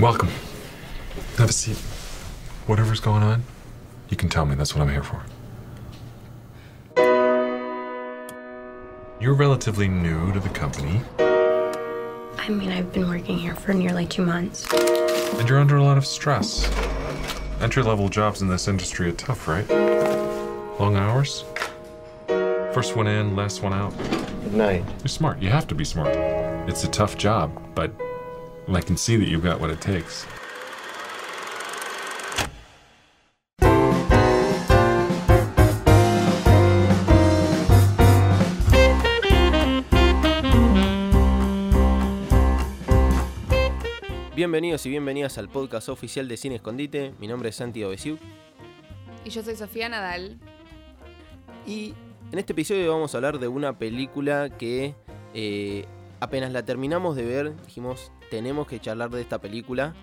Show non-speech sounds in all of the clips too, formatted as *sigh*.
Welcome. Have a seat. Whatever's going on, you can tell me. That's what I'm here for. You're relatively new to the company, I mean, I've been working here for nearly two months. and you're under a lot of stress. Entry level jobs in this industry are tough, right? Long hours? First one in, last one out. Good night. You're smart. You have to be smart. It's a tough job, but I can see that you've got what it takes. Bienvenidos y bienvenidas al podcast oficial de Cine Escondite. Mi nombre es Santi Obesiu Y yo soy Sofía Nadal. y en este episodio vamos a hablar de una película que eh, apenas la terminamos de ver, dijimos tenemos que charlar de esta película.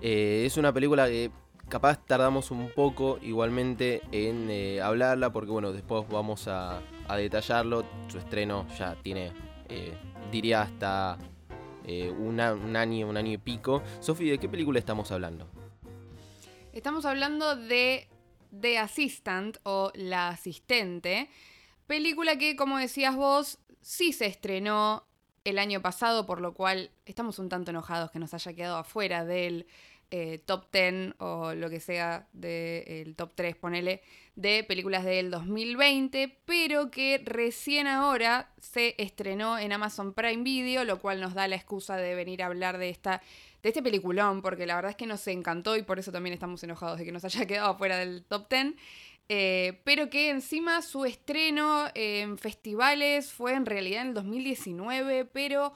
Eh, es una película que capaz tardamos un poco igualmente en eh, hablarla porque bueno, después vamos a, detallarlo. Su estreno ya tiene, eh, diría hasta un año, un año y pico. Sofi, ¿de qué película estamos hablando? Estamos hablando de The Assistant o La Asistente. Película que, como decías vos, sí se estrenó el año pasado, por lo cual estamos un tanto enojados que nos haya quedado afuera del eh, top 10 o lo que sea del top 3, ponele, de películas del 2020, pero que recién ahora se estrenó en Amazon Prime Video, lo cual nos da la excusa de venir a hablar de esta de este peliculón, porque la verdad es que nos encantó y por eso también estamos enojados de que nos haya *laughs* quedado fuera del top 10. Eh, pero que encima su estreno en festivales fue en realidad en el 2019, pero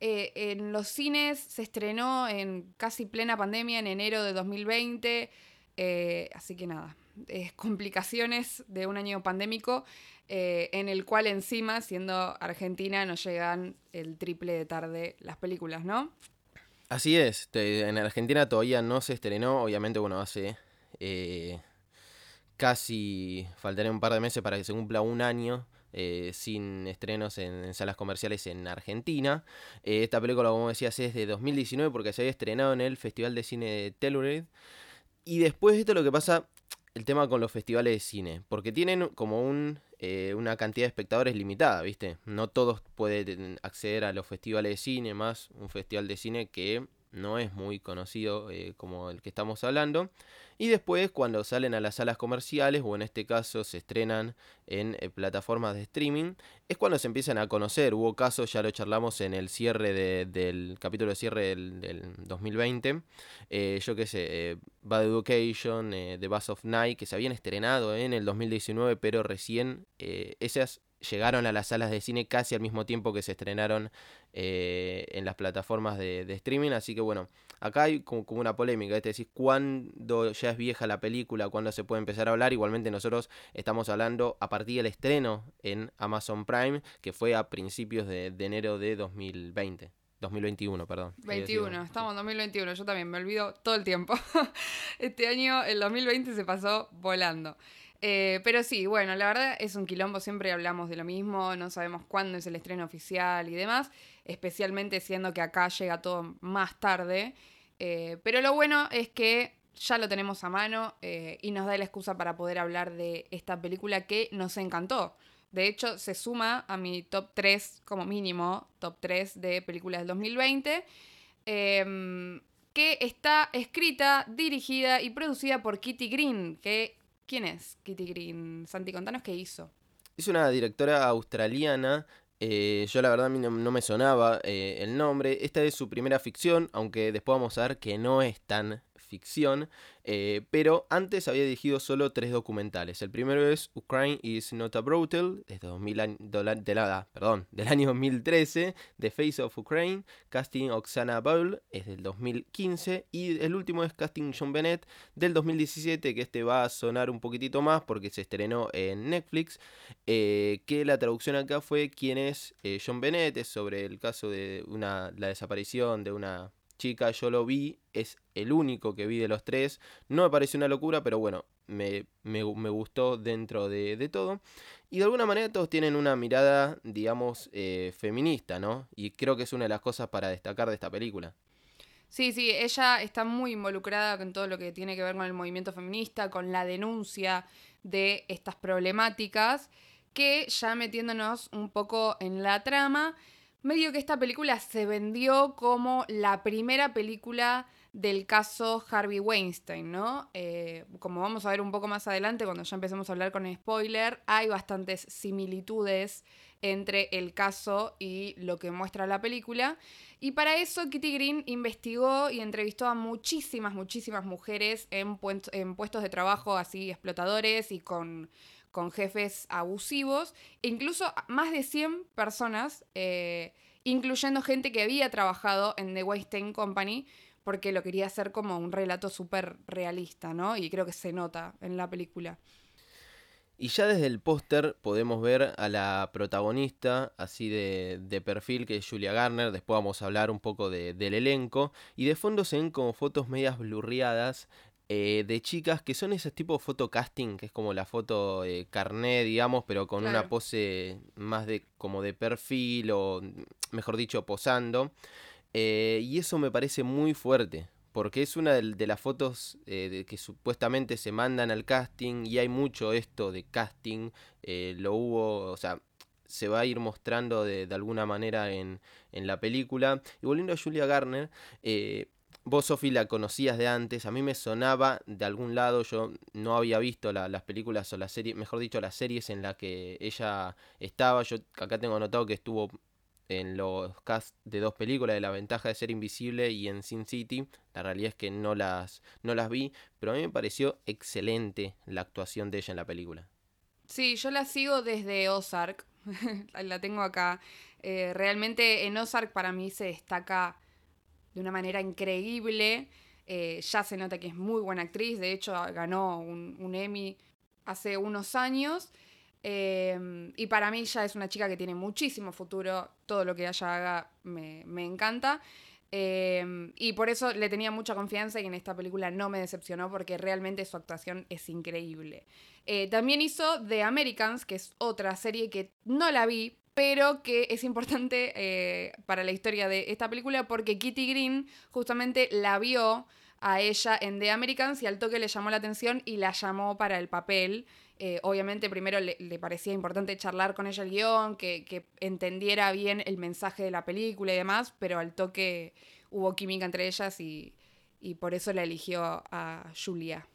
eh, en los cines se estrenó en casi plena pandemia en enero de 2020. eh, así que nada, es complicaciones de un año pandémico en el cual encima, siendo Argentina, nos llegan el triple de tarde las películas, ¿no? Así es, en Argentina todavía no se estrenó, obviamente, bueno, hace casi, faltaría un par de meses para que se cumpla un año eh, sin estrenos en, salas comerciales en Argentina. Eh, esta película, como decías, es de 2019 porque se había estrenado en el Festival de Cine de Telluride. Y después de esto lo que pasa, el tema con los festivales de cine, porque tienen como un, eh, una cantidad de espectadores limitada, ¿viste? No todos pueden acceder a los festivales de cine, más un festival de cine que no es muy conocido eh, como el que estamos hablando. Y después cuando salen a las salas comerciales, o en este caso se estrenan en eh, plataformas de streaming, es cuando se empiezan a conocer. Hubo casos, ya lo charlamos en el cierre de- del capítulo de cierre del, del 2020. Eh, yo qué sé, Bad Education, The Buzz of Night, que se habían estrenado en el 2019, pero recién esas llegaron a las salas de cine casi al mismo tiempo que se estrenaron eh, en las plataformas de, de streaming. Así que bueno, acá hay como, como una polémica. Es decir, cuándo ya es vieja la película, cuándo se puede empezar a hablar. Igualmente nosotros estamos hablando a partir del estreno en Amazon Prime, que fue a principios de, de enero de 2020. 2021, perdón. Quería decir, 21, estamos en 2021, yo también me olvido todo el tiempo. *laughs* Este año, el 2020, se pasó volando. Eh, pero sí, bueno, la verdad es un quilombo, siempre hablamos de lo mismo, no sabemos cuándo es el estreno oficial y demás, especialmente siendo que acá llega todo más tarde. Eh, pero lo bueno es que ya lo tenemos a mano eh, y nos da la excusa para poder hablar de esta película que nos encantó. De hecho, se suma a mi top 3, como mínimo, top 3 de películas del 2020 em, que está escrita, dirigida y producida por Kitty Green. Que, ¿Quién es Kitty Green? Santi, contanos qué hizo. Es una directora australiana. eh, yo la verdad no me sonaba eh, el nombre. Esta es su primera ficción, aunque después vamos a ver que no es tan ficción. eh, pero antes había dirigido solo tres documentales. El primero es Ukraine is not a brothel, desde 2000 año- dola- de la- perdón, del año 2013. The Face of Ukraine, Casting Oksana Bowl, es del 2015. Y el último es Casting John Bennett, del 2017, que este va a sonar un poquitito más porque se estrenó en Netflix. eh, que la traducción acá fue quién es eh, John Bennett, es sobre el caso de una, la desaparición de una chica, yo lo vi, es el único que vi de los tres, no me pareció una locura, pero bueno, me, me, gustó dentro de, de todo. Y de alguna manera todos tienen una mirada, digamos, eh, feminista, ¿no? Y creo que es una de las cosas para destacar de esta película. Sí, sí, ella está muy involucrada con todo lo que tiene que ver con el movimiento feminista, con la denuncia de estas problemáticas, que ya metiéndonos un poco en la trama, medio que esta película se vendió como la primera película del caso Harvey Weinstein, ¿no? Eh, como vamos a ver un poco más adelante, cuando ya empecemos a hablar con spoiler, hay bastantes similitudes entre el caso y lo que muestra la película. Y para eso Kitty Green investigó y entrevistó a muchísimas, muchísimas mujeres en, en puestos de trabajo así explotadores y con, con jefes abusivos. E incluso más de 100 personas, eh, incluyendo gente que había trabajado en The Weinstein Company, porque lo quería hacer como un relato súper realista, ¿no? Y creo que se nota en la película. Y ya desde el póster podemos ver a la protagonista, así de, de, perfil, que es Julia Garner. Después vamos a hablar un poco del elenco. Y de fondo se ven como fotos medias blurriadas eh, de chicas que son ese tipo de foto casting, que es como la foto eh, carné, digamos, pero con una pose más de como de perfil o, mejor dicho, posando. Eh, y eso me parece muy fuerte, porque es una de, las fotos eh, que supuestamente se mandan al casting y hay mucho esto de casting, lo hubo, o sea, se va a ir mostrando de, alguna manera en, la película. Y volviendo a Julia Garner, eh, vos, Sofi, la conocías de antes, a mí me sonaba de algún lado, yo no había visto las películas o las series, mejor dicho, las series en las que ella estaba, yo acá tengo anotado que estuvo en los cast de dos películas de La ventaja de ser invisible y en Sin City. La realidad es que no las, no las vi, pero a mí me pareció excelente la actuación de ella en la película. Sí, yo la sigo desde Ozark, *laughs* la tengo acá. Eh, realmente en Ozark para mí se destaca de una manera increíble. Eh, ya se nota que es muy buena actriz, de hecho ganó un, Emmy hace unos años. Em, y para mí ya es una chica que tiene muchísimo futuro. Todo lo que ella haga me, encanta. Em, y por eso le tenía mucha confianza y en esta película no me decepcionó porque realmente su actuación es increíble. Eh, también hizo The Americans, que es otra serie que no la vi, pero que es importante eh, para la historia de esta película porque Kitty Green justamente la vio a ella en The Americans y al toque le llamó la atención y la llamó para el papel. Eh, obviamente primero le, parecía importante charlar con ella el guion, que, entendiera bien el mensaje de la película y demás, pero al toque hubo química entre ellas y, por eso la eligió a Julia.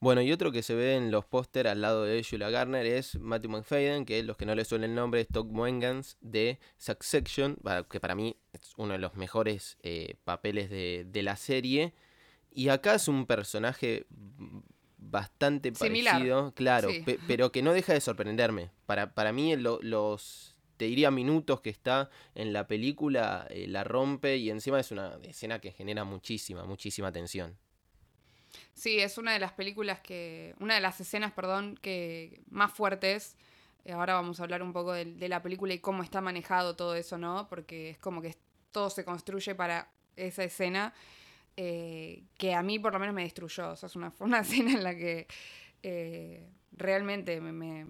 Bueno, y otro que se ve en los póster al lado de Julia Garner es Matthew McFadden, que los que no le suena el nombre es Doc Moengans de Succession, que para mí es uno de los mejores eh, papeles de, de la serie. Y acá es un personaje bastante parecido, claro, pero que no deja de sorprenderme. Para, para mí los, te diría, minutos que está en la película eh, la rompe y encima es una escena que genera muchísima, muchísima tensión. Sí, es una de las películas que, una de las escenas, perdón, que más fuertes. Eh, ahora vamos a hablar un poco de, de la película y cómo está manejado todo eso, ¿no? Porque es como que todo se construye para esa escena. Eh, que a mí por lo menos me destruyó. O sea, es una, *laughs* escena en la que eh, realmente me,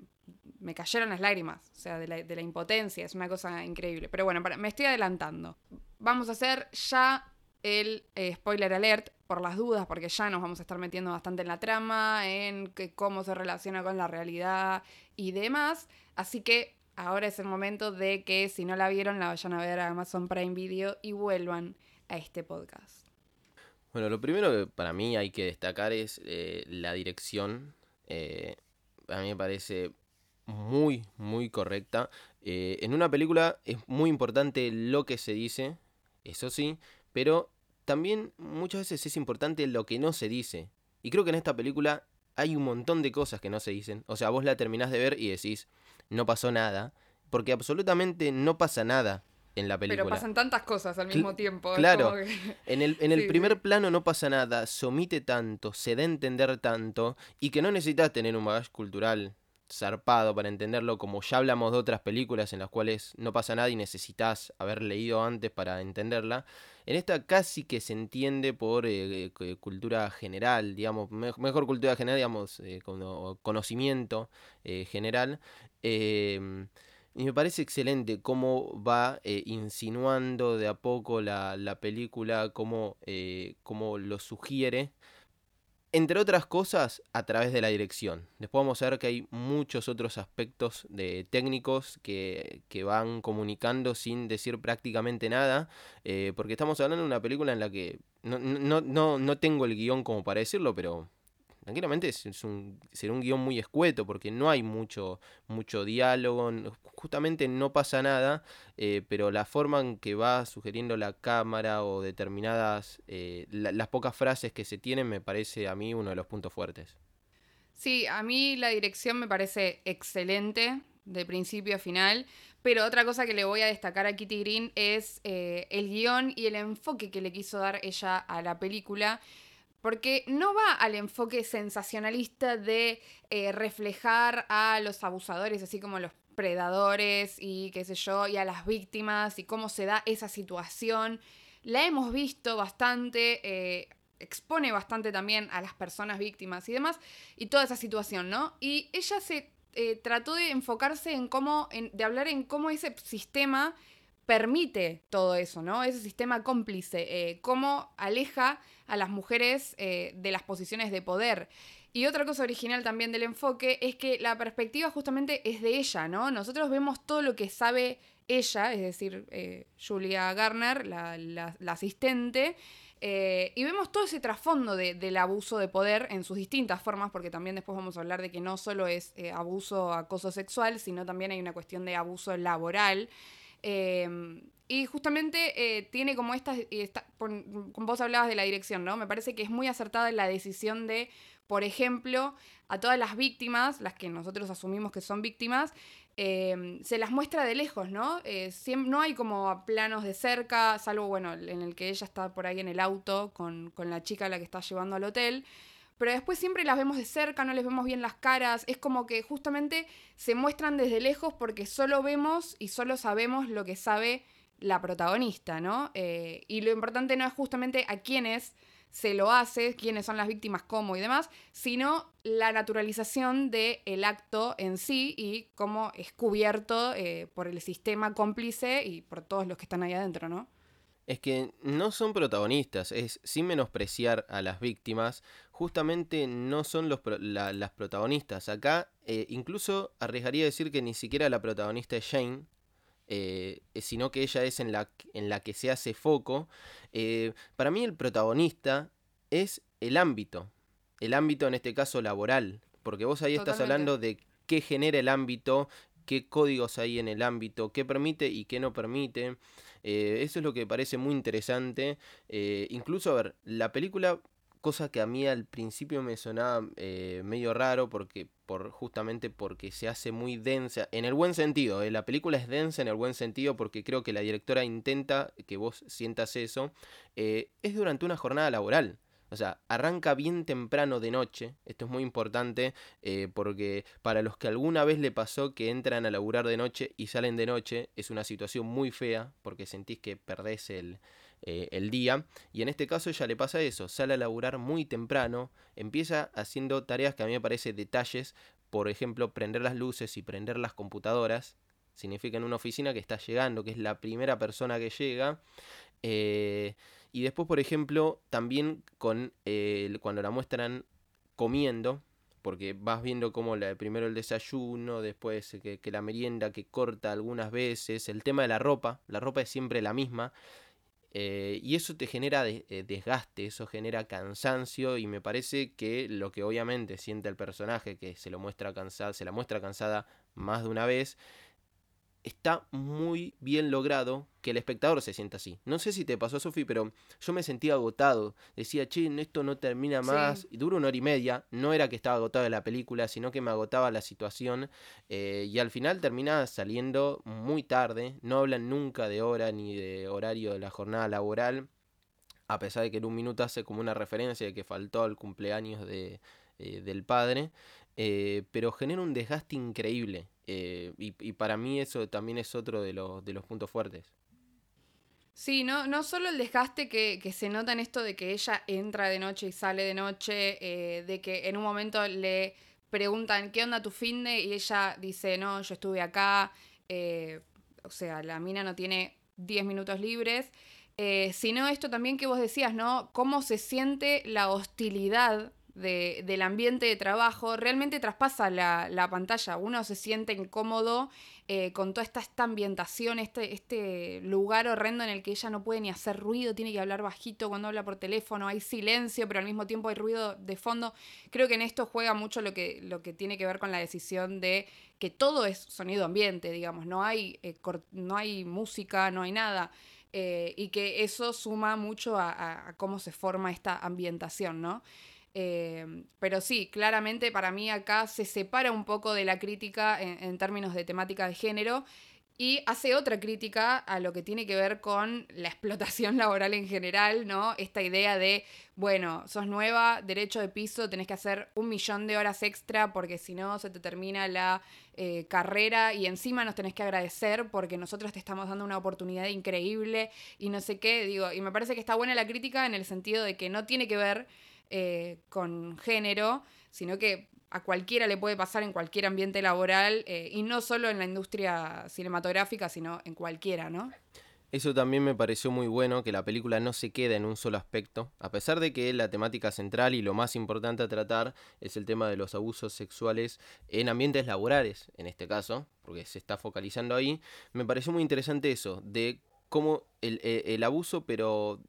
cayeron las lágrimas, o sea, de la, impotencia, es una cosa increíble. Pero bueno, me estoy adelantando. Vamos a hacer ya el eh, spoiler alert por las dudas, porque ya nos vamos a estar metiendo bastante en la trama, en cómo se relaciona con la realidad y demás. Así que ahora es el momento de que si no la vieron, la vayan a ver a Amazon Prime Video y vuelvan a este podcast. Bueno, lo primero que para mí hay que destacar es eh, la dirección. Eh, a mí me parece muy, muy correcta. En una película es muy importante lo que se dice, eso sí, pero también muchas veces es importante lo que no se dice. Y creo que en esta película hay un montón de cosas que no se dicen. O sea, vos la terminás de ver y decís, no pasó nada, porque absolutamente no pasa nada en la película. Pero pasan tantas cosas al mismo tiempo. Claro, *laughs* en el, en el primer plano no pasa nada, se omite tanto, se da a entender tanto, y que no necesitas tener un bagaje cultural zarpado para entenderlo, como ya hablamos de otras películas en las cuales no pasa nada y necesitas haber leído antes para entenderla. En esta casi que se entiende por eh, eh, cultura general, digamos, mejor cultura general, digamos, eh, conocimiento general Y me parece excelente cómo va eh, insinuando de a poco la, la película, cómo, eh, cómo lo sugiere entre otras cosas, a través de la dirección. Después vamos a ver que hay muchos otros aspectos de técnicos que, que van comunicando sin decir prácticamente nada, eh, porque estamos hablando de una película en la que no, no, no, no tengo el guion como para decirlo, pero tranquilamente un, será un guion muy escueto porque no hay mucho, mucho diálogo, justamente no pasa nada, eh, pero la forma en que va sugiriendo la cámara o determinadas, eh, las pocas frases que se tienen me parece a mí uno de los puntos fuertes. Sí, a mí la dirección me parece excelente, de principio a final. Pero otra cosa que le voy a destacar a Kitty Green es eh, el guion y el enfoque que le quiso dar ella a la película porque no va al enfoque sensacionalista de eh, reflejar a los abusadores, así como los predadores y qué sé yo, y a las víctimas y cómo se da esa situación. La hemos visto bastante, eh, expone bastante también a las personas víctimas y demás, y toda esa situación, ¿no? Y ella se eh, trató de enfocarse en cómo, de hablar en cómo ese sistema permite todo eso, ¿no? Ese sistema cómplice, eh, cómo aleja a las mujeres eh, de las posiciones de poder. Y otra cosa original también del enfoque es que la perspectiva justamente es de ella, ¿no? Nosotros vemos todo lo que sabe ella, es decir, eh, Julia Garner, la, asistente, y vemos todo ese trasfondo del abuso de poder en sus distintas formas, porque también después vamos a hablar de que no solo es abuso, acoso sexual, sino también hay una cuestión de abuso laboral. Em, y justamente eh, tiene como estas, con, vos hablabas de la dirección, ¿no? Me parece que es muy acertada la decisión de, por ejemplo, a todas las víctimas, las que nosotros asumimos que son víctimas, em, se las muestra de lejos, ¿no? Eh, no hay como planos de cerca, salvo, bueno, en el que ella está por ahí en el auto con, con la chica a la que está llevando al hotel pero después siempre las vemos de cerca, no les vemos bien las caras, es como que justamente se muestran desde lejos porque solo vemos y solo sabemos lo que sabe la protagonista, ¿no? Eh, y lo importante no es justamente a quiénes se lo hace, quiénes son las víctimas, cómo y demás, sino la naturalización del acto en sí y cómo es cubierto eh, por el sistema cómplice y por todos los que están ahí adentro, ¿no? Es que no son protagonistas, es sin menospreciar a las víctimas, justamente no son los, las protagonistas. Acá eh, incluso arriesgaría decir que ni siquiera la protagonista es Jane, eh, sino que ella es en la, en la que se hace foco. Eh, para mí el protagonista es el ámbito, el ámbito en este caso laboral, porque vos ahí estás hablando de qué genera el ámbito, qué códigos hay en el ámbito, qué permite y qué no permite. Eh, eso es lo que parece muy interesante. Eh, incluso, a ver, la película, cosa que a mí al principio me sonaba eh, medio raro porque por, justamente porque se hace muy densa, en el buen sentido, la película es densa en el buen sentido porque creo que la directora intenta que vos sientas eso, es durante una jornada laboral. O sea, arranca bien temprano de noche. Esto es muy importante eh, porque para los que alguna vez le pasó que entran a laburar de noche y salen de noche, es una situación muy fea porque sentís que perdés el, eh, el día. Y en este caso ya le pasa eso. Sale a laburar muy temprano. Empieza haciendo tareas que a mí me parece detalles. Por ejemplo, prender las luces y prender las computadoras. Significa en una oficina que está llegando, que es la primera persona que llega. Eh, y después, por ejemplo, también con eh, cuando la muestran comiendo, porque vas viendo como la, primero el desayuno, después que, la merienda que corta algunas veces, el tema de la ropa, la ropa es siempre la misma, eh, y eso te genera eh, desgaste, eso genera cansancio, y me parece que lo que obviamente siente el personaje, que se lo muestra cansada, se la muestra cansada más de una vez, está muy bien logrado que el espectador se sienta así. No sé si te pasó, Sofi, pero yo me sentía agotado. Decía, che, esto no termina más. Y dura una hora y media. No era que estaba agotado de la película, sino que me agotaba la situación. Eh, y al final termina saliendo muy tarde. No hablan nunca de hora ni de horario de la jornada laboral. A pesar de que en un minuto hace como una referencia de que faltó el cumpleaños de, eh, del padre. Eh, pero genera un desgaste increíble. Eh, y, para mí eso también es otro de los, de los puntos fuertes. Sí, no, no solo el desgaste que, se nota en esto de que ella entra de noche y sale de noche, eh, de que en un momento le preguntan, ¿qué onda tu finde? Y ella dice, no, yo estuve acá. eh, o sea, la mina no tiene 10 minutos libres, sino esto también que vos decías, ¿no? Cómo se siente la hostilidad del ambiente de trabajo, realmente traspasa la, pantalla, uno se siente incómodo eh, con toda esta, ambientación, este, este lugar horrendo en el que ella no puede ni hacer ruido, tiene que hablar bajito cuando habla por teléfono, hay silencio, pero al mismo tiempo hay ruido de fondo. Creo que en esto juega mucho lo que, lo que tiene que ver con la decisión de que todo es sonido ambiente, digamos, no hay, eh, no hay música, no hay nada. Eh, y que eso suma mucho a, cómo se forma esta ambientación, ¿no? Eh, pero sí, claramente para mí acá se separa un poco de la crítica en, términos de temática de género y hace otra crítica a lo que tiene que ver con la explotación *laughs* laboral en general, ¿no? Esta idea de, bueno, sos nueva, derecho de piso, tenés que hacer un millón de horas extra porque si no se te termina la eh, carrera y encima nos tenés que agradecer porque nosotros te estamos dando una oportunidad increíble y no sé qué, digo, y me parece que está buena la crítica en el sentido de que no tiene que ver eh, con género, sino que a cualquiera le puede pasar en cualquier ambiente laboral eh, y no solo en la industria cinematográfica, sino en cualquiera, ¿no? Eso también me pareció muy bueno, que la película no se queda en un solo aspecto, a pesar de que la temática central y lo más importante a tratar es el tema de los abusos sexuales en ambientes laborales, en este caso, porque se está focalizando ahí, me pareció muy interesante eso, de cómo el, el abuso, pero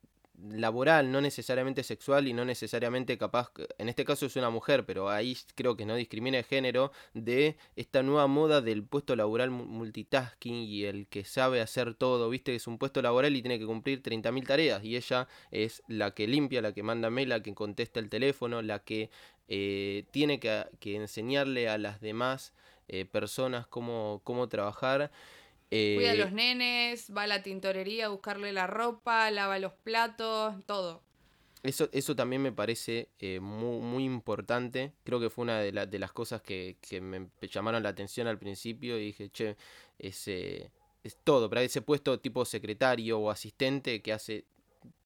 laboral, no necesariamente sexual y no necesariamente capaz, en este caso es una mujer, pero ahí creo que no discrimina el género, de esta nueva moda del puesto laboral multitasking y el que sabe hacer todo, viste que es un puesto laboral y tiene que cumplir 30.000 tareas y ella es la que limpia, la que manda mail, la que contesta el teléfono, la que eh, tiene que, enseñarle a las demás eh, personas cómo, cómo trabajar. Cuida a los eh, nenes, va a la tintorería a buscarle la ropa, lava los platos, todo. Eso, eso también me parece eh, muy, muy, importante. Creo que fue una de, de las cosas que, que, me llamaron la atención al principio y dije, che, ese, es todo. Para ese puesto tipo secretario o asistente que hace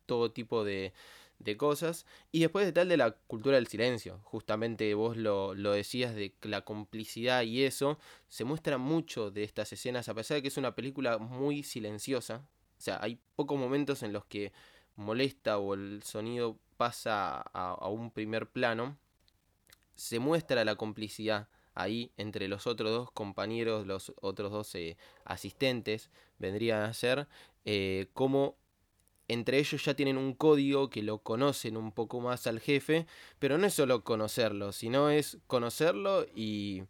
todo tipo de, de cosas. Y después de tal de la cultura del silencio, justamente vos lo, lo, decías de la complicidad y eso, se muestra mucho de estas escenas, a pesar de que es una película muy silenciosa. O sea, hay pocos momentos en los que molesta o el sonido pasa a, un primer plano. Se muestra la complicidad ahí entre los otros dos compañeros, los otros dos eh, asistentes, vendrían a ser, eh, como entre ellos ya tienen un código que lo conocen un poco más al jefe, pero no es solo conocerlo, sino es conocerlo y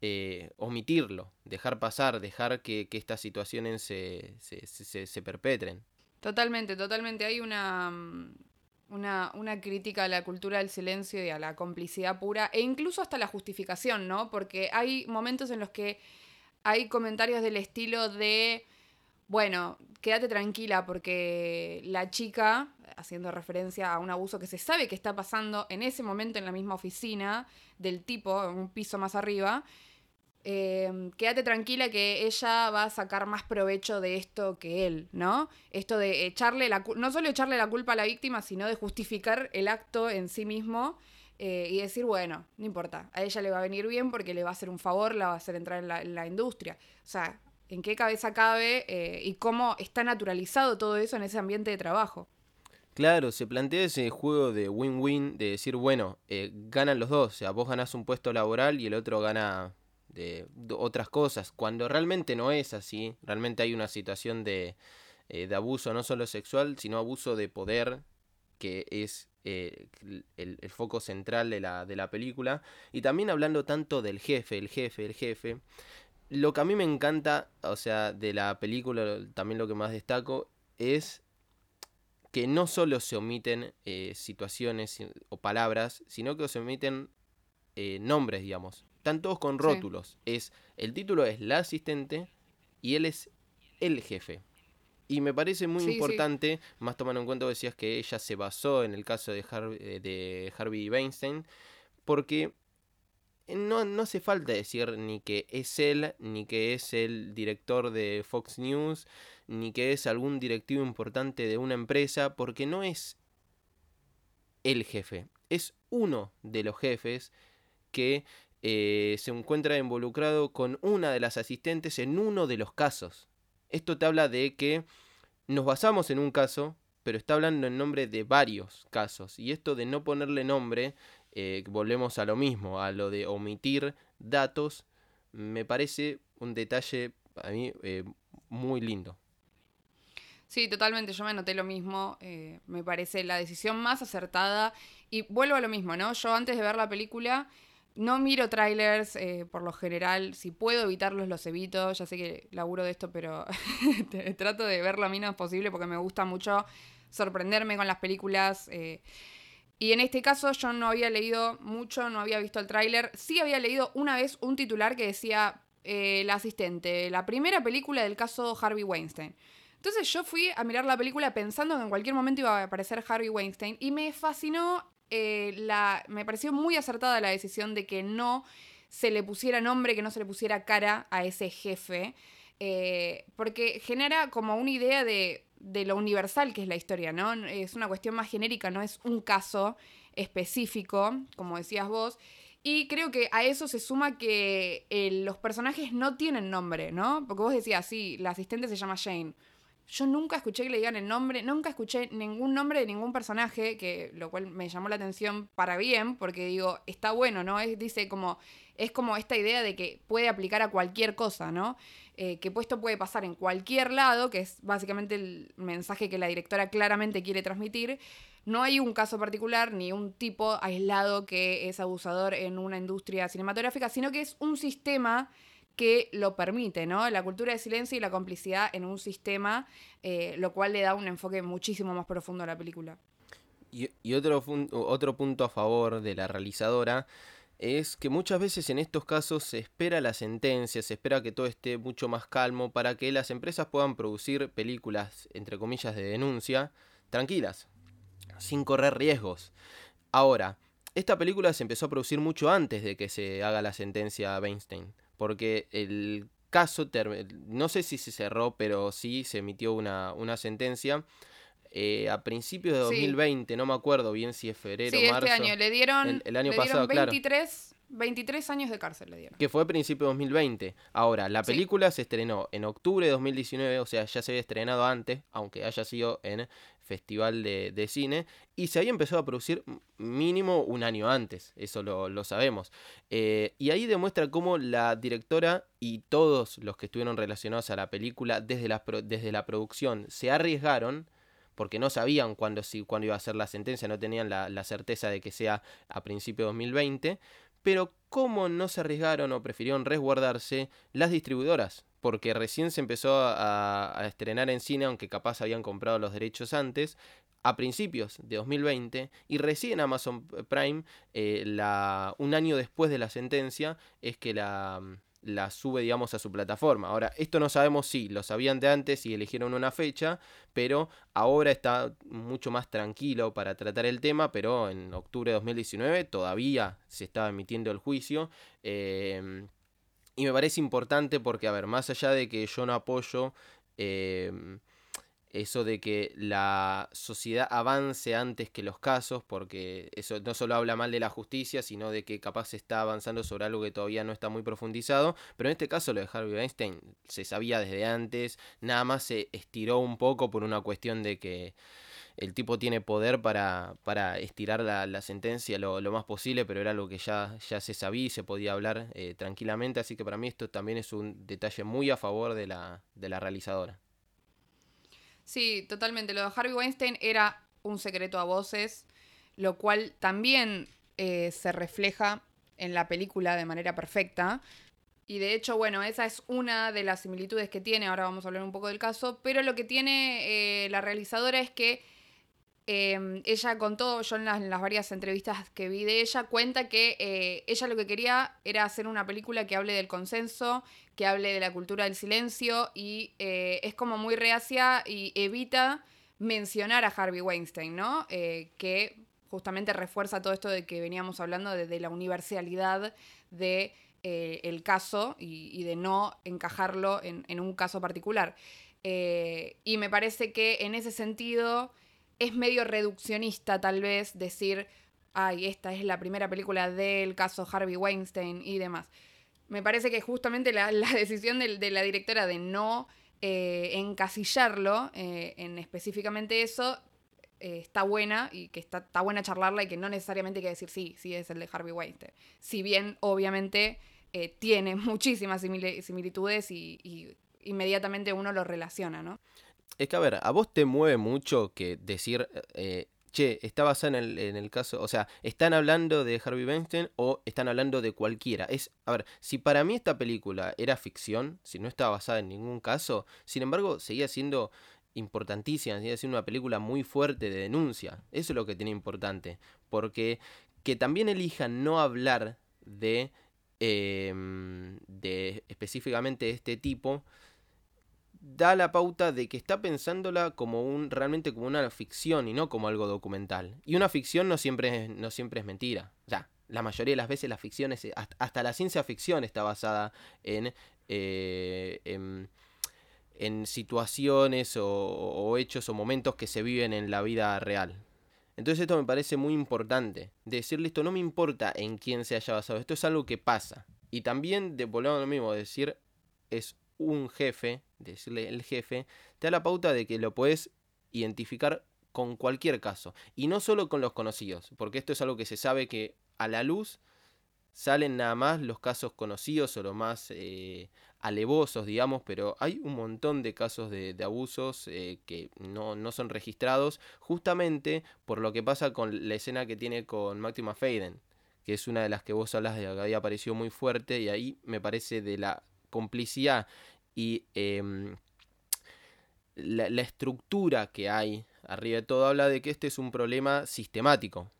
eh, omitirlo, dejar pasar, dejar que, estas situaciones se, se, perpetren. Totalmente, totalmente. Hay una, mm, una, una, crítica a la cultura del silencio y a la complicidad pura, e incluso hasta la justificación, ¿no? Porque hay momentos en los que hay comentarios del estilo de bueno, quédate tranquila porque la chica, haciendo referencia a un abuso que se sabe que está pasando en ese momento en la misma oficina del tipo, en un piso más arriba, em, quédate tranquila que ella va a sacar más provecho de esto que él, ¿no? Esto de echarle la no solo echarle la culpa a la víctima, sino de justificar el acto en sí mismo eh, y decir, bueno, no importa, a ella le va a venir bien porque le va a hacer un favor, la va a hacer entrar en la, en la industria. O sea, en qué cabeza cabe eh, y cómo está naturalizado todo eso en ese ambiente de trabajo. Claro, se plantea ese juego de win-win, de decir, bueno, eh, ganan los dos, o sea, vos ganás un puesto laboral y el otro gana de, otras cosas, cuando realmente no es así, realmente hay una situación de, eh, abuso no solo sexual, sino abuso de poder, que es el, foco central de la película, y también hablando tanto del jefe, el jefe, el jefe, lo que a mí me encanta, o sea, de la película, también lo que más destaco, es que no solo se omiten eh, situaciones o palabras, sino que se omiten eh, nombres, digamos. Están todos con rótulos. Es, el título es la asistente y él es el jefe. Y me parece muy importante, más tomando en cuenta que decías que ella se basó en el caso de, eh, de Harvey Weinstein, porque no, no hace falta decir ni que es él, ni que es el director de Fox News, ni que es algún directivo importante de una empresa, porque no es el jefe, es uno de los jefes que eh, se encuentra involucrado con una de las asistentes en uno de los casos. Esto te habla de que nos basamos en un caso, pero está hablando en nombre de varios casos. Y esto de no ponerle nombre, eh, volvemos a lo mismo, a lo de omitir datos, me parece un detalle a mí eh, muy lindo. Sí, totalmente, yo me anoté lo mismo, eh, me parece la decisión más acertada y vuelvo a lo mismo, ¿no? Yo antes de ver la película no miro trailers por lo general, si puedo evitarlos los evito, ya sé que laburo de esto, pero *laughs* trato de ver lo menos posible porque me gusta mucho sorprenderme con las películas. Y en este caso yo no había leído mucho, no había visto el tráiler, sí había leído una vez un titular que decía eh, la asistente, la primera película del caso Harvey Weinstein. Entonces yo fui a mirar la película pensando que en cualquier momento iba a aparecer Harvey Weinstein y me fascinó, eh, la, me pareció muy acertada la decisión de que no se le pusiera nombre, que no se le pusiera cara a ese jefe, eh, porque genera como una idea de, de lo universal que es la historia, ¿no? Es una cuestión más genérica, no es un caso específico, como decías vos. Y creo que a eso se suma que eh, los personajes no tienen nombre, ¿no? Porque vos decías, sí, la asistente se llama Jane. Yo nunca escuché que le digan el nombre, nunca escuché ningún nombre de ningún personaje, que lo cual me llamó la atención para bien, porque digo, está bueno, ¿no? Es, dice como, es como esta idea de que puede aplicar a cualquier cosa, ¿no? Eh, que esto puede pasar en cualquier lado, que es básicamente el mensaje que la directora claramente quiere transmitir, no hay un caso particular ni un tipo aislado que es abusador en una industria cinematográfica, sino que es un sistema que lo permite, ¿no? La cultura de silencio y la complicidad en un sistema, eh, lo cual le da un enfoque muchísimo más profundo a la película. Y, otro, otro punto a favor de la realizadora es que muchas veces en estos casos se espera la sentencia, se espera que todo esté mucho más calmo para que las empresas puedan producir películas, entre comillas, de denuncia, tranquilas, sin correr riesgos. Ahora, esta película se empezó a producir mucho antes de que se haga la sentencia a Weinstein, porque el caso, no sé si se cerró, pero sí se emitió una, una sentencia eh, a principios de 2020, no me acuerdo bien si es febrero o este marzo. este año le dieron, el, año pasado, 23, 23 años de cárcel le dieron. Que fue a principios de 2020. Ahora, la película se estrenó en octubre de 2019, o sea, ya se había estrenado antes, aunque haya sido en festival de, cine, y se había empezado a producir mínimo un año antes, eso lo, sabemos. Eh, y ahí demuestra cómo la directora y todos los que estuvieron relacionados a la película desde la, desde la producción se arriesgaron porque no sabían cuándo, si, cuándo iba a ser la sentencia, no tenían la, la certeza de que sea a principios de 2020, pero cómo no se arriesgaron o prefirieron resguardarse las distribuidoras, porque recién se empezó a, estrenar en cine, aunque capaz habían comprado los derechos antes, a principios de 2020 y recién Amazon Prime, eh, la, un año después de la sentencia, es que la, la sube, digamos, a su plataforma. Ahora, esto no sabemos si lo sabían de antes y eligieron una fecha, pero ahora está mucho más tranquilo para tratar el tema, pero en octubre de 2019 todavía se estaba emitiendo el juicio. Em, y me parece importante porque, a ver, más allá de que yo no apoyo... Em, eso de que la sociedad avance antes que los casos, porque eso no solo habla mal de la justicia, sino de que capaz se está avanzando sobre algo que todavía no está muy profundizado, pero en este caso lo de Harvey Weinstein se sabía desde antes, nada más se estiró un poco por una cuestión de que el tipo tiene poder para, para estirar la, sentencia lo, más posible, pero era algo que ya, ya se sabía y se podía hablar eh, tranquilamente, así que para mí esto también es un detalle muy a favor de la, de la realizadora. Sí, totalmente. Lo de Harvey Weinstein era un secreto a voces, lo cual también eh, se refleja en la película de manera perfecta. Y de hecho, bueno, esa es una de las similitudes que tiene, ahora vamos a hablar un poco del caso, pero lo que tiene eh, la realizadora es que Em, ella contó, yo en las, varias entrevistas que vi de ella, cuenta que eh, ella lo que quería era hacer una película que hable del consenso, que hable de la cultura del silencio y eh, es como muy reacia y evita mencionar a Harvey Weinstein, ¿no? Eh, que justamente refuerza todo esto de que veníamos hablando de, la universalidad de el caso y, de no encajarlo en, en un caso particular. y me parece que en ese sentido es medio reduccionista tal vez decir ay, esta es la primera película del caso Harvey Weinstein y demás. Me parece que justamente la, *laughs* decisión de, la directora de no eh, encasillarlo eh, en específicamente eso eh, está buena y que está, está, buena charlarla y que no necesariamente hay que decir sí, sí es el de Harvey Weinstein. Si bien, obviamente, tiene *laughs* muchísimas similitudes y, inmediatamente uno lo relaciona, ¿no? Es que, a ver, a vos te mueve mucho que decir, che, está basada en el, en el, caso, o sea, ¿están hablando de Harvey Weinstein o están hablando de cualquiera? Es, a ver, si para mí esta película era ficción, si no estaba basada en ningún caso, sin embargo, seguía siendo importantísima, seguía siendo una película muy fuerte de denuncia. Eso es lo que tiene importante, porque que también elijan no hablar de, em, de específicamente este tipo, da la pauta de que está pensándola como un realmente como una ficción y no como algo documental. Y una ficción no siempre es, no siempre es mentira. O sea, la mayoría de las veces la ficción es, hasta, la ciencia ficción está basada en, eh, en, situaciones o, hechos o momentos que se viven en la vida real. Entonces esto me parece muy importante. Decirle esto no me importa en quién se haya basado, esto es algo que pasa. Y también, de, volvemos a lo mismo, decir es un jefe, decirle el jefe, te da la pauta de que lo puedes identificar con cualquier caso. Y no solo con los conocidos, porque esto es algo que se sabe que a la luz salen nada más los casos conocidos o los más eh, alevosos, digamos, pero hay un montón de casos de, abusos eh, que no, no, son registrados, justamente por lo que pasa con la escena que tiene con Máxima Faden, que es una de las que vos hablas de que había aparecido muy fuerte, y ahí me parece de la complicidad y em, la, estructura que hay arriba de todo habla de que este es un problema sistemático,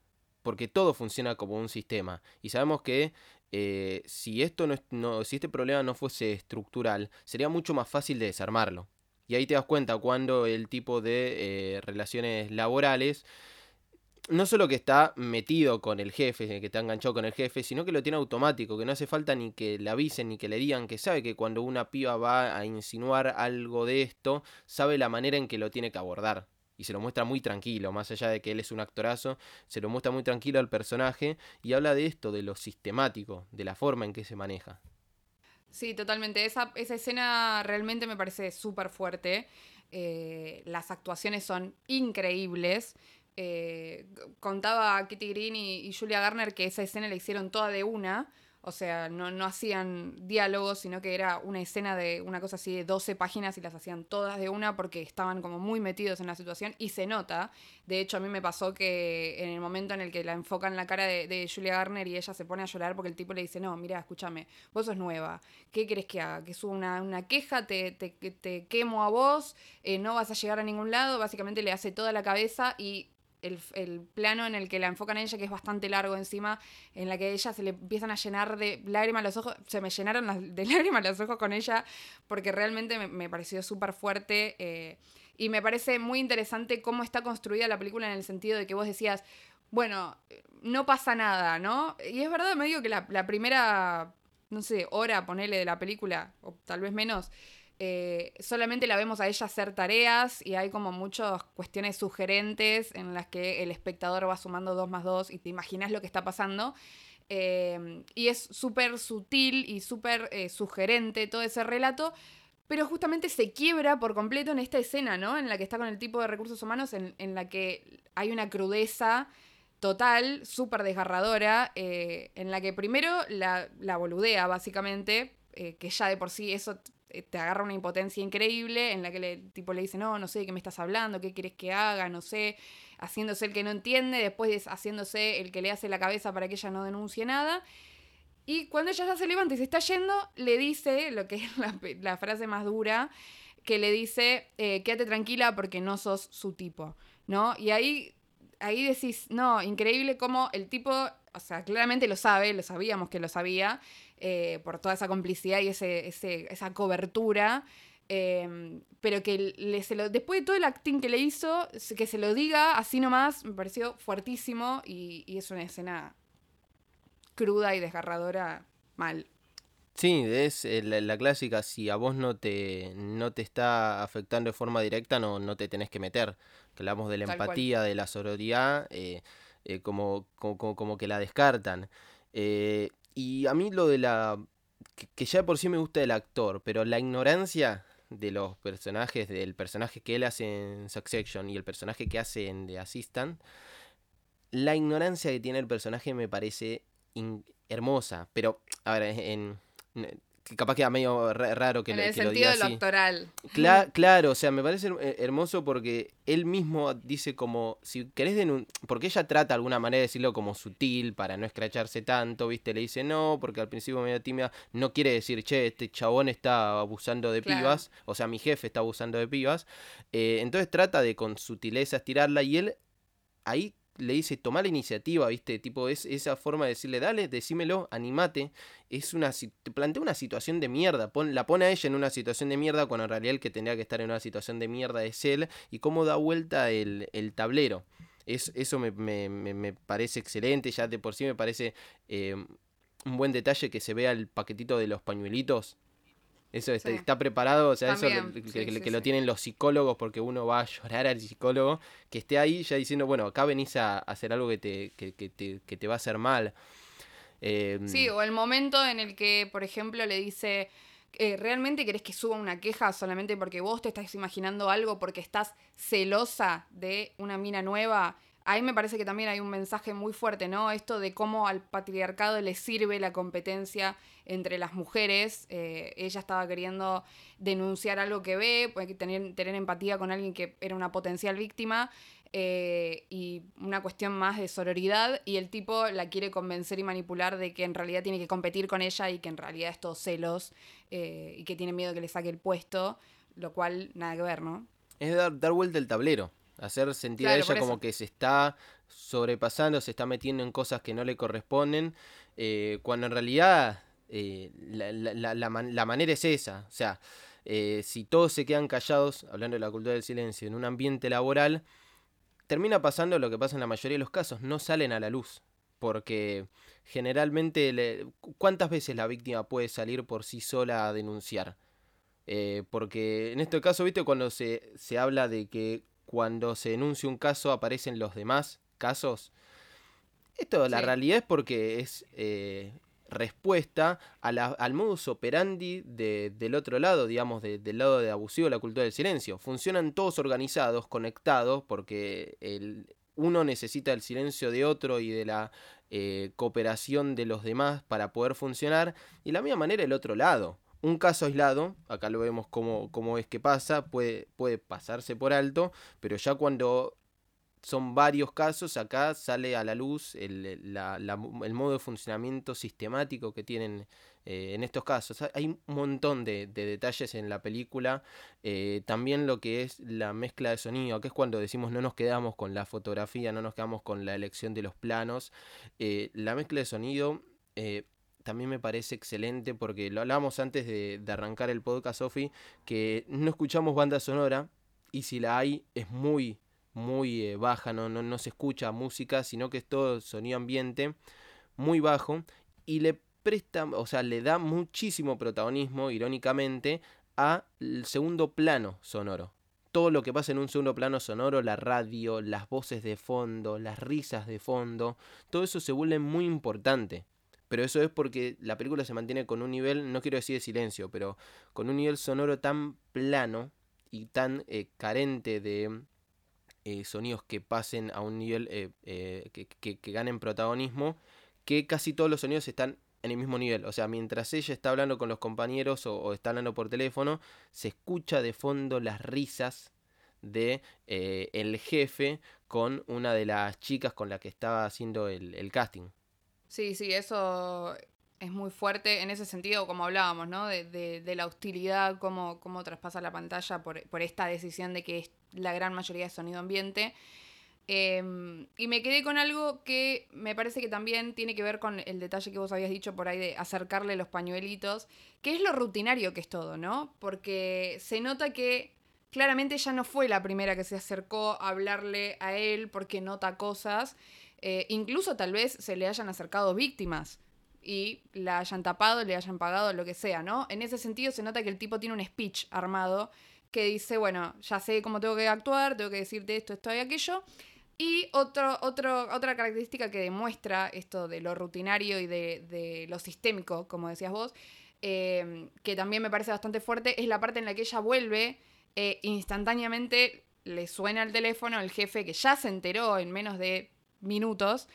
porque todo funciona como un sistema. Y sabemos que eh, si, esto no, si este problema no fuese estructural, sería mucho más fácil de desarmarlo. Y ahí te das cuenta cuando el tipo de eh, relaciones laborales no solo que está metido con el jefe, que está enganchado con el jefe, sino que lo tiene automático, que no hace falta ni que le avisen ni que le digan, que sabe que cuando una piba va a insinuar algo de esto, sabe la manera en que lo tiene que abordar. Y se lo muestra muy tranquilo, más allá de que él es un actorazo, se lo muestra muy tranquilo al personaje y habla de esto, de lo sistemático, de la forma en que se maneja. Sí, totalmente. Esa, esa escena realmente me parece súper fuerte. Eh, las actuaciones son increíbles. Eh, contaba Kitty Green y, Julia Garner que esa escena la hicieron toda de una. O sea, no, no hacían diálogos, sino que era una escena de una cosa así de 12 páginas y las hacían todas de una porque estaban como muy metidos en la situación y se nota. De hecho, a mí me pasó que en el momento en el que la enfocan la cara de, Julia Garner y ella se pone a llorar porque el tipo le dice, no, mira, escúchame, vos sos nueva, ¿qué querés que haga? Que suba una, queja, te, te, quemo a vos, eh, no vas a llegar a ningún lado, básicamente le hace toda la cabeza y el, plano en el que la enfocan a ella, que es bastante largo encima, en la que ella se le empiezan a llenar de lágrimas los ojos, se me llenaron de *laughs* lágrimas los ojos con ella, porque realmente me, pareció súper fuerte. Eh, y me parece muy interesante cómo está construida la película en el sentido de que vos decías, bueno, no pasa nada, ¿no? Y es verdad, me digo que la, la primera, no sé, hora, ponele de la película, o tal vez menos, eh, solamente la vemos a ella hacer tareas y hay como muchas cuestiones sugerentes en las que el espectador va sumando dos más dos y te imaginas lo que está pasando. Eh, y es súper sutil y súper eh, sugerente todo ese relato, pero justamente se quiebra por completo en esta escena, ¿no? En la que está con el tipo de recursos humanos, en, la que hay una crudeza total, súper desgarradora, en la que primero la, la boludea, básicamente, que ya de por sí eso te agarra una impotencia increíble en la que el tipo le dice, no, no sé de qué me estás hablando, qué quieres que haga, no sé, haciéndose el que no entiende, después haciéndose el que le hace la cabeza para que ella no denuncie nada. Y cuando ella ya se levanta y se está yendo, le dice, lo que es la, frase más dura, que le dice, eh, quédate tranquila porque no sos su tipo, ¿no? Y ahí, ahí decís, no, increíble cómo el tipo, o sea, claramente lo sabe, lo sabíamos que lo sabía, eh, por toda esa complicidad y ese, esa cobertura. Em, pero que le, se lo, después de todo el acting que le hizo, que se lo diga así nomás, me pareció fuertísimo y, es una escena cruda y desgarradora mal. Sí, es eh, la, clásica, si a vos no te, no te está afectando de forma directa, no, no te tenés que meter. Hablamos de la empatía, de la sororidad. Eh, eh, como, como, como, que la descartan. Eh, y a mí lo de la... Que, que ya por sí me gusta el actor, pero la ignorancia de los personajes, del personaje que él hace en Succession y el personaje que hace en The Assistant, la ignorancia que tiene el personaje me parece hermosa. Pero, a ver, en, capaz queda medio raro que, en lo, el que sentido lo diga así. doctoral. *laughs* claro, o sea, me parece hermoso porque él mismo dice como, si querés denunciar, porque ella trata de alguna manera de decirlo como sutil para no escracharse tanto, ¿viste? Le dice no, porque al principio medio tímida, no quiere decir, che, este chabón está abusando de Claro. pibas, o sea, mi jefe está abusando de pibas. Eh, entonces trata de con sutileza estirarla y él ahí le dice, toma la iniciativa, ¿viste? Tipo, es esa forma de decirle, dale, decímelo, animate. Es una, te plantea una situación de mierda. Pon, la pone a ella en una situación de mierda cuando en realidad el que tendría que estar en una situación de mierda es él. Y cómo da vuelta el, el tablero. Es, eso me, me- me- me parece excelente. Ya de por sí me parece eh, un buen detalle que se vea el paquetito de los pañuelitos. Eso está, Sí. está preparado, o sea, También, eso que, sí, que- sí, que lo tienen los psicólogos porque uno va a llorar al psicólogo, que esté ahí ya diciendo, bueno, acá venís a, a hacer algo que te, que, que te, que te va a hacer mal. Eh, Sí, o el momento en el que, por ejemplo, le dice, eh, ¿realmente querés que suba una queja solamente porque vos te estás imaginando algo, porque estás celosa de una mina nueva? Ahí me parece que también hay un mensaje muy fuerte, ¿no? Esto de cómo al patriarcado le sirve la competencia entre las mujeres. Eh, ella estaba queriendo denunciar algo que ve, pues, tener, tener empatía con alguien que era una potencial víctima eh, y una cuestión más de sororidad y el tipo la quiere convencer y manipular de que en realidad tiene que competir con ella y que en realidad es todo celos eh, y que tiene miedo que le saque el puesto, lo cual nada que ver, ¿no? es dar, dar vuelta el tablero, hacer sentir Claro, a ella como que se está sobrepasando, se está metiendo en cosas que no le corresponden, eh, cuando en realidad eh, la, la- la- la man- la manera es esa. O sea, eh, si todos se quedan callados, hablando de la cultura del silencio, en un ambiente laboral, termina pasando lo que pasa en la mayoría de los casos, no salen a la luz. Porque generalmente, le- ¿cuántas veces la víctima puede salir por sí sola a denunciar? Eh, porque en este caso, ¿viste? Cuando se, se habla de que cuando se denuncia un caso aparecen los demás casos. Esto, la realidad es porque es eh, respuesta a la- al modus operandi de- del otro lado, digamos, de- del lado de abusivo de la cultura del silencio. Funcionan todos organizados, conectados, porque el, uno necesita el silencio de otro y de la eh, cooperación de los demás para poder funcionar. Y de la misma manera el otro lado. Un caso aislado, acá lo vemos cómo, es que pasa, puede, puede pasarse por alto, pero ya cuando son varios casos, acá sale a la luz el, la- el modo de funcionamiento sistemático que tienen eh, en estos casos. Hay- un montón de, de detalles en la película. eh, también lo que es la mezcla de sonido, que es cuando decimos no nos quedamos con la fotografía, no nos quedamos con la elección de los planos. Eh, la mezcla de sonido también me parece excelente porque lo hablábamos antes de, arrancar el podcast, Sofi, que no escuchamos banda sonora y si la hay es muy, muy eh, baja, no, no, no se escucha música, sino que es todo sonido ambiente muy bajo y le presta, o sea, le da muchísimo protagonismo, irónicamente, al segundo plano sonoro. Todo lo que pasa en un segundo plano sonoro, la radio, las voces de fondo, las risas de fondo, todo eso se vuelve muy importante. Pero eso es porque la película se mantiene con un nivel, no quiero decir de silencio, pero con un nivel sonoro tan plano y tan eh, carente de eh, sonidos que pasen a un nivel eh, eh, que, ganen protagonismo, que casi todos los sonidos están en el mismo nivel. O sea, mientras ella está hablando con los compañeros o, está hablando por teléfono, se escucha de fondo las risas de el jefe con una de las chicas con la que estaba haciendo el, el casting. Sí, sí, eso es muy fuerte en ese sentido, como hablábamos, ¿no? De, de- de la hostilidad, cómo, cómo traspasa la pantalla por, por esta decisión de que es la gran mayoría de sonido ambiente. Eh, y me quedé con algo que me parece que también tiene que ver con el detalle que vos habías dicho por ahí de acercarle los pañuelitos, que es lo rutinario que es todo, ¿no? Porque se nota que claramente ella no fue la primera que se acercó a hablarle a él porque nota cosas. Eh, incluso tal vez se le hayan acercado víctimas y la hayan tapado, le hayan pagado, lo que sea, ¿no? En ese sentido se nota que el tipo tiene un speech armado que dice, bueno, ya sé cómo tengo que actuar, tengo que decirte esto, esto y aquello. Y otro, otro, otra característica que demuestra esto de lo rutinario y de, de lo sistémico, como decías vos, eh, que también me parece bastante fuerte, es la parte en la que ella vuelve eh, instantáneamente, le suena el teléfono al jefe que ya se enteró en menos de minutos.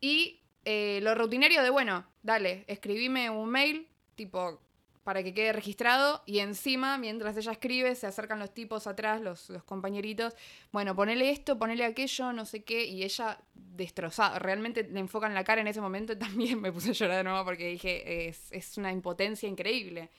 Y eh, lo rutinario de, bueno, dale, escribime un mail, tipo, para que quede registrado y encima, mientras ella escribe, se acercan los tipos atrás, los, compañeritos, bueno, ponele esto, ponele aquello, no sé qué, y ella destrozada, realmente le enfocan la cara en ese momento *laughs* también me puse a llorar de nuevo porque dije, es, es una impotencia increíble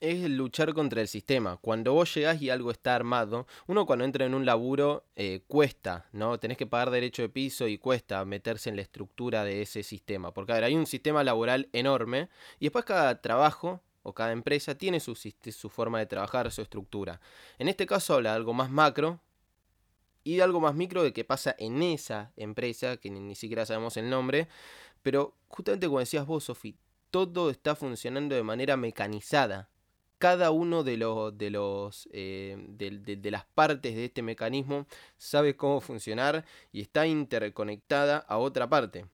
es luchar contra el sistema. Cuando vos llegás y algo está armado, uno cuando entra en un laburo eh, cuesta, ¿no? Tenés que pagar derecho de piso y cuesta meterse en la estructura de ese sistema. Porque, a ver, hay un sistema laboral enorme y después cada trabajo o cada empresa tiene su, su forma de trabajar, su estructura. En este caso habla de algo más macro y de algo más micro de que pasa en esa empresa, que ni, siquiera sabemos el nombre, pero justamente como decías vos, Sofi, todo está funcionando de manera mecanizada. Cada uno de los de los eh, de las partes de este mecanismo sabe cómo funcionar y está interconectada a otra parte.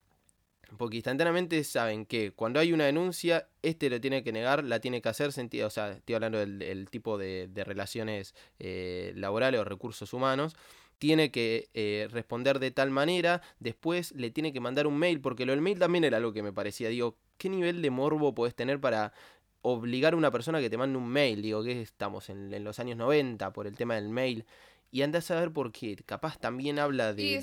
Porque instantáneamente saben que cuando hay una denuncia, este lo tiene que negar, la tiene que hacer sentido. O sea, estoy hablando del, tipo de, relaciones eh, laborales o recursos humanos. Tiene que eh, responder de tal manera, después le tiene que mandar un mail, porque lo del mail también era algo que me parecía. Digo, ¿qué nivel de morbo puedes tener para obligar a una persona que te mande un mail? Digo, que estamos en, en los años 90 por el tema del mail. Y andás a ver por qué. Capaz también habla de,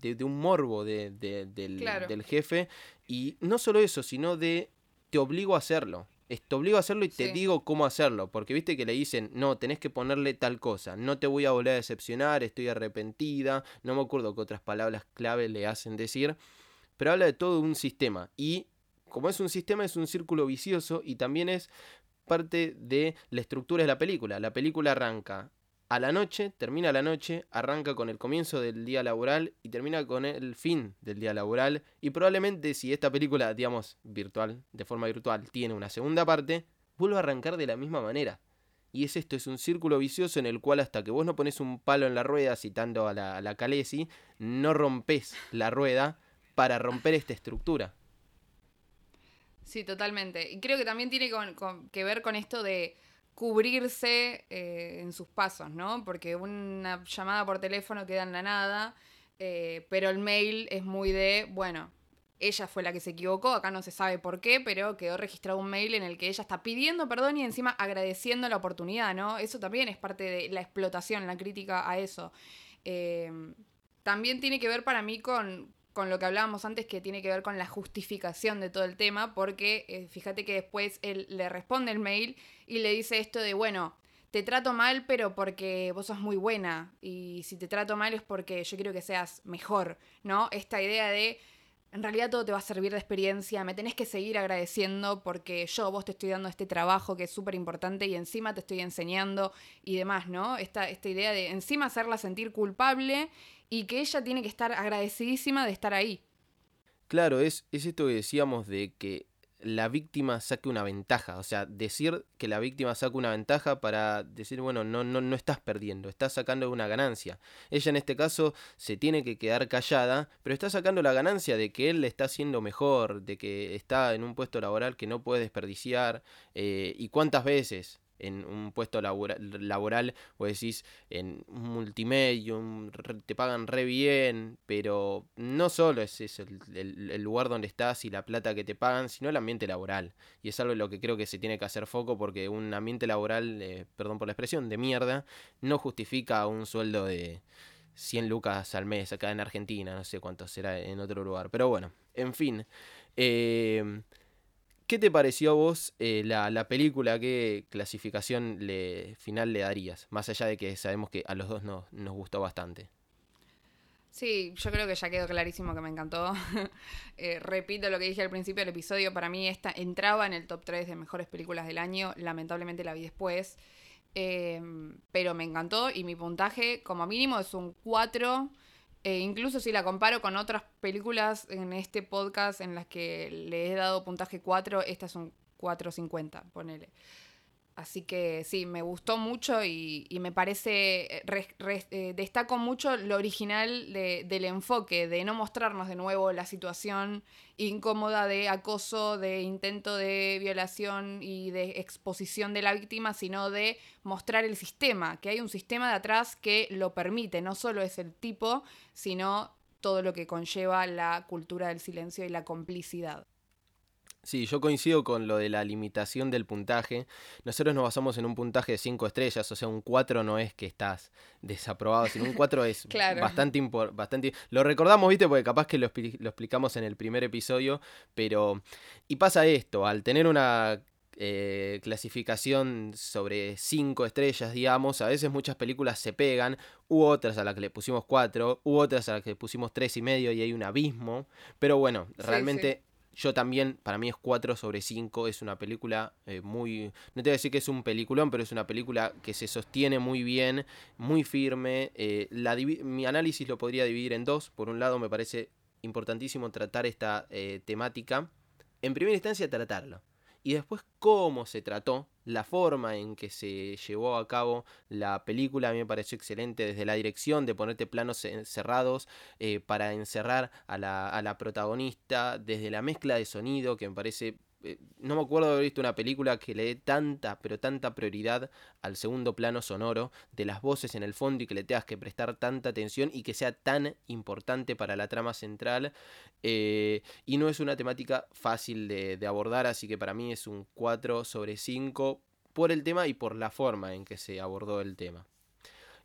de, un morbo de, del, jefe. Y no solo eso, sino de te obligo a hacerlo. Te obligo a hacerlo y te digo cómo hacerlo. Porque viste que le dicen, no, tenés que ponerle tal cosa. No te voy a volver a decepcionar, estoy arrepentida. No me acuerdo qué otras palabras clave le hacen decir. Pero habla de todo un sistema. Y como es un sistema, es un círculo vicioso y también es parte de la estructura de la película. La película arranca a la noche, termina la noche, arranca con el comienzo del día laboral y termina con el fin del día laboral. Y probablemente si esta película, digamos, virtual, de forma virtual, tiene una segunda parte, vuelva a arrancar de la misma manera. Y es esto, es un círculo vicioso en el cual hasta que vos no pones un palo en la rueda, citando a la, a la no rompes la rueda para romper esta estructura. Sí, totalmente. Y creo que también tiene que ver con esto de cubrirse eh, en sus pasos, ¿no? Porque una llamada por teléfono queda en la nada, eh, pero el mail es muy de, bueno, ella fue la que se equivocó, acá no se sabe por qué, pero quedó registrado un mail en el que ella está pidiendo perdón y encima agradeciendo la oportunidad, ¿no? Eso también es parte de la explotación, la crítica a eso. Eh, también tiene que ver para mí con, con lo que hablábamos antes que tiene que ver con la justificación de todo el tema, porque eh, fíjate que después él le responde el mail y le dice esto de, bueno, te trato mal, pero porque vos sos muy buena, y si te trato mal es porque yo quiero que seas mejor, ¿no? Esta idea de, en realidad todo te va a servir de experiencia, me tenés que seguir agradeciendo porque yo vos te estoy dando este trabajo que es súper importante y encima te estoy enseñando y demás, ¿no? Esta, esta idea de encima hacerla sentir culpable y que ella tiene que estar agradecidísima de estar ahí. Claro, es, es esto que decíamos de que la víctima saque una ventaja, o sea, decir que la víctima saque una ventaja para decir, bueno, no, no, no estás perdiendo, estás sacando una ganancia. Ella en este caso se tiene que quedar callada, pero está sacando la ganancia de que él le está haciendo mejor, de que está en un puesto laboral que no puede desperdiciar, eh, y cuántas veces en un puesto laboral, o decís en un multimedia, te pagan re bien, pero no solo es eso, el, lugar donde estás y la plata que te pagan, sino el ambiente laboral. Y es algo en lo que creo que se tiene que hacer foco porque un ambiente laboral, eh, perdón por la expresión, de mierda, no justifica un sueldo de 100 lucas al mes acá en Argentina, no sé cuánto será en otro lugar. Pero bueno, en fin. Eh, ¿Qué te pareció a vos eh, la, película? ¿Qué clasificación le, final le darías? Más allá de que sabemos que a los dos nos, nos gustó bastante. Sí, yo creo que ya quedó clarísimo que me encantó. *laughs* Eh, repito lo que dije al principio del episodio, para mí esta entraba en el top 3 de mejores películas del año, lamentablemente la vi después, em, pero me encantó y mi puntaje como mínimo es un 4 e incluso si la comparo con otras películas en este podcast en las que le he dado puntaje 4, esta es un 4.50, ponele. Así que sí, me gustó mucho y, me parece, eh, eh, destaco mucho lo original del enfoque, de no mostrarnos de nuevo la situación incómoda de acoso, de intento de violación y de exposición de la víctima, sino de mostrar el sistema, que hay un sistema de atrás que lo permite, no solo es el tipo, sino todo lo que conlleva la cultura del silencio y la complicidad. Sí, yo coincido con lo de la limitación del puntaje. Nosotros nos basamos en un puntaje de 5 estrellas, o sea, un 4 no es que estás desaprobado, sino un 4 es *laughs* bastante bastante Lo recordamos, ¿viste? Porque capaz que lo, lo, explicamos en el primer episodio, pero... Y pasa esto, al tener una eh, clasificación sobre 5 estrellas, digamos, a veces muchas películas se pegan, u otras a las que le pusimos 4, u otras a las que le pusimos tres y medio y hay un abismo, pero bueno, realmente... Yo también, para mí es 4 sobre 5, es una película eh, muy... No te voy a decir que es un peliculón, pero es una película que se sostiene muy bien, muy firme. Eh, mi análisis lo podría dividir en dos. Por un lado, me parece importantísimo tratar esta eh, temática. En primera instancia, tratarlo y después cómo se trató, la forma en que se llevó a cabo la película. A mí me pareció excelente, desde la dirección de ponerte planos cerrados eh, para encerrar a la, a la protagonista, desde la mezcla de sonido que me parece no me acuerdo de haber visto una película que le dé tanta, pero tanta prioridad al segundo plano sonoro de las voces en el fondo y que le tengas que prestar tanta atención y que sea tan importante para la trama central. Eh, y no es una temática fácil de, de abordar, así que para mí es un 4 sobre 5 por el tema y por la forma en que se abordó el tema.